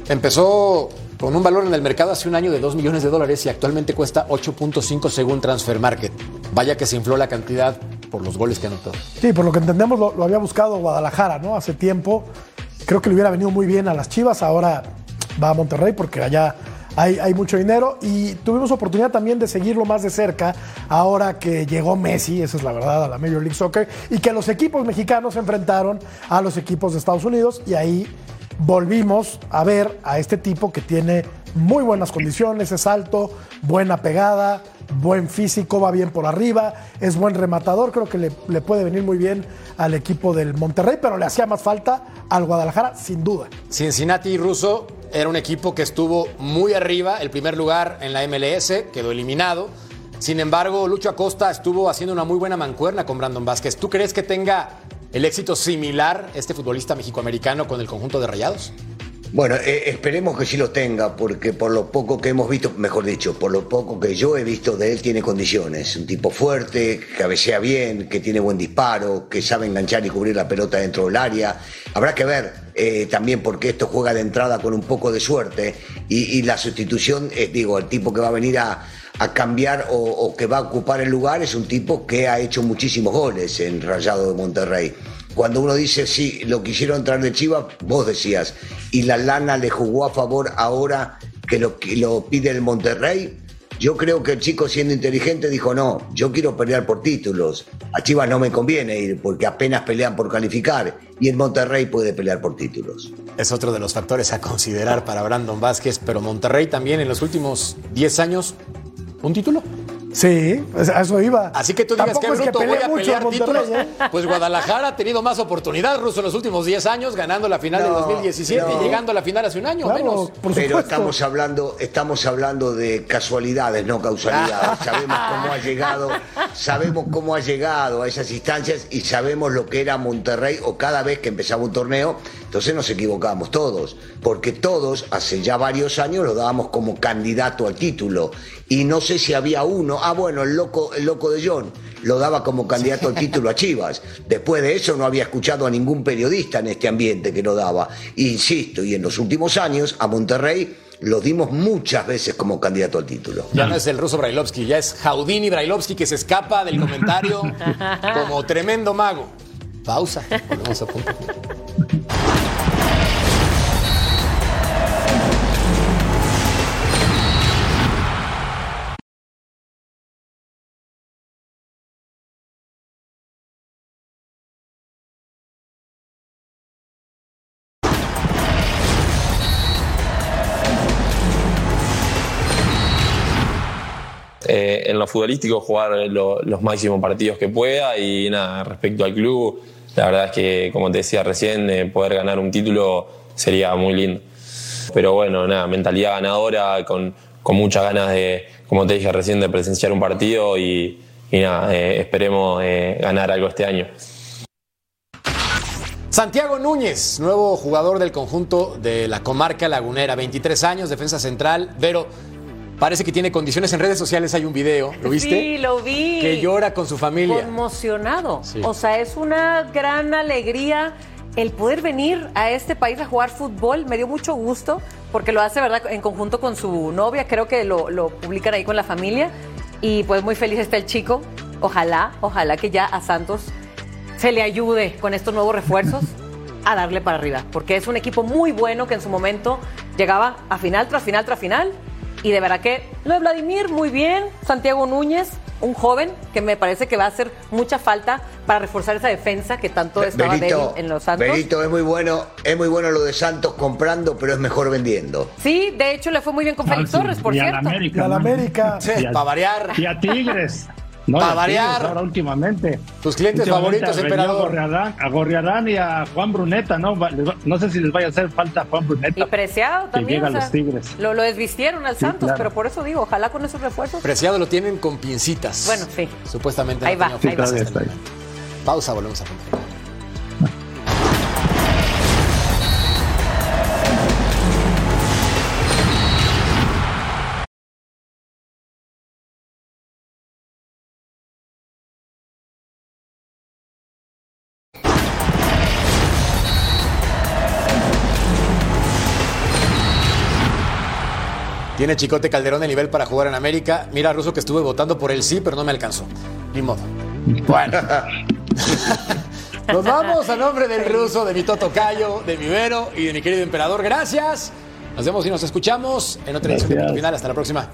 empezó con un valor en el mercado hace un año de 2 millones de dólares y actualmente cuesta 8.5 según Transfer Market. Vaya que se infló la cantidad por los goles que anotó. Sí, por lo que entendemos lo, había buscado Guadalajara, ¿no? Hace tiempo. Creo que le hubiera venido muy bien a las Chivas, ahora va a Monterrey porque allá hay, hay, mucho dinero y tuvimos oportunidad también de seguirlo más de cerca ahora que llegó Messi, esa es la verdad, a la Major League Soccer y que los equipos mexicanos se enfrentaron a los equipos de Estados Unidos y ahí volvimos a ver a este tipo que tiene muy buenas condiciones, es alto, buena pegada, buen físico, va bien por arriba, es buen rematador, creo que le, puede venir muy bien al equipo del Monterrey, pero le hacía más falta al Guadalajara, sin duda. Cincinnati y Russo era un equipo que estuvo muy arriba, el primer lugar en la MLS, quedó eliminado. Sin embargo, Lucho Acosta estuvo haciendo una muy buena mancuerna con Brandon Vázquez. ¿Tú crees que tenga el éxito similar este futbolista mexicoamericano con el conjunto de Rayados? Bueno, eh, esperemos que sí lo tenga, porque por lo poco que hemos visto, mejor dicho, por lo poco que yo he visto de él, tiene condiciones. Un tipo fuerte, que cabecea bien, que tiene buen disparo, que sabe enganchar y cubrir la pelota dentro del área. Habrá que ver eh, también porque esto juega de entrada con un poco de suerte y, la sustitución, es, digo, el tipo que va a venir a, cambiar o, o, que va a ocupar el lugar es un tipo que ha hecho muchísimos goles en Rayado de Monterrey cuando uno dice, sí, lo quisieron entrar de Chivas, vos decías, y la lana le jugó a favor ahora que lo, lo pide el Monterrey. Yo creo que el chico siendo inteligente dijo, no, yo quiero pelear por títulos. A Chivas no me conviene ir porque apenas pelean por calificar y el Monterrey puede pelear por títulos. Es otro de los factores a considerar para Brandon Vázquez, pero Monterrey también en los últimos 10 años, ¿un título? Sí, a eso iba. Así que tú digas que bruto voy a pelear títulos. ¿eh? Pues Guadalajara ha tenido más oportunidad, Ruso, en los últimos 10 años, ganando la final de 2017 y llegando a la final hace un año menos. Pero estamos hablando, estamos hablando de casualidades, no causalidades. *laughs* sabemos cómo ha llegado, sabemos cómo ha llegado a esas instancias y sabemos lo que era Monterrey o cada vez que empezaba un torneo, entonces nos equivocamos todos, porque todos hace ya varios años lo dábamos como candidato al título y no sé si había uno, ah bueno, el loco, el loco de John lo daba como candidato al título a Chivas. Después de eso no había escuchado a ningún periodista en este ambiente que lo daba. Insisto, y en los últimos años a Monterrey lo dimos muchas veces como candidato al título. Ya no es el ruso Brailovsky, ya es Jaudini Brailovsky que se escapa del comentario *laughs* como tremendo mago. Pausa, volvemos a punto. *laughs* futbolístico jugar los máximos partidos que pueda y nada, respecto al club, la verdad es que, como te decía recién, eh, poder ganar un título sería muy lindo. Pero bueno, nada, mentalidad ganadora, con, con muchas ganas de, como te dije recién, de presenciar un partido y, nada, eh, esperemos ganar algo este año. Santiago Núñez, nuevo jugador del conjunto de la comarca lagunera, 23 años, defensa central. Pero Parece que tiene condiciones en redes sociales. Hay un video, ¿lo viste? Sí, lo vi. Que llora con su familia. Conmocionado. O sea, es una gran alegría el poder venir a este país a jugar fútbol. Me dio mucho gusto porque lo hace, ¿verdad? En conjunto con su novia. Creo que lo, lo publican ahí con la familia. Y pues muy feliz está el chico. Ojalá, ojalá que ya a Santos se le ayude con estos nuevos refuerzos a darle para arriba. Porque es un equipo muy bueno que en su momento llegaba a final tras final tras final y de verdad que lo de Vladimir, muy bien. Santiago Núñez, un joven que me parece que va a hacer mucha falta para reforzar esa defensa que tanto estaba Benito, en los Santos. Benito, es muy bueno, es muy bueno lo de Santos comprando, pero es mejor vendiendo. Sí, de hecho le fue muy bien con Félix Torres, por cierto. América, a la América. para variar. Y a Tigres. No, para variar. Ahora últimamente. Tus clientes favoritos, emperador. A Gorriarán, y a Juan Bruneta, ¿no? No sé si les vaya a hacer falta a Juan Bruneta. Y Preciado también. Que o los Tigres. Lo, lo desvistieron al Santos, pero por eso digo, ojalá con esos refuerzos. Preciado lo tienen con pincitas. Bueno, sí. Supuestamente. Ahí va, ahí va. Pausa, volvemos a continuar. Tiene Chicote Calderón el nivel para jugar en América. Mira, Ruso, que estuve votando por el sí, pero no me alcanzó. Ni modo. Bueno. *laughs* Nos vamos a nombre del ruso, de mi Toto Cayo, de mi Vero y de mi querido emperador. Gracias. Nos vemos y nos escuchamos en otra edición de Punto Final. Hasta la próxima.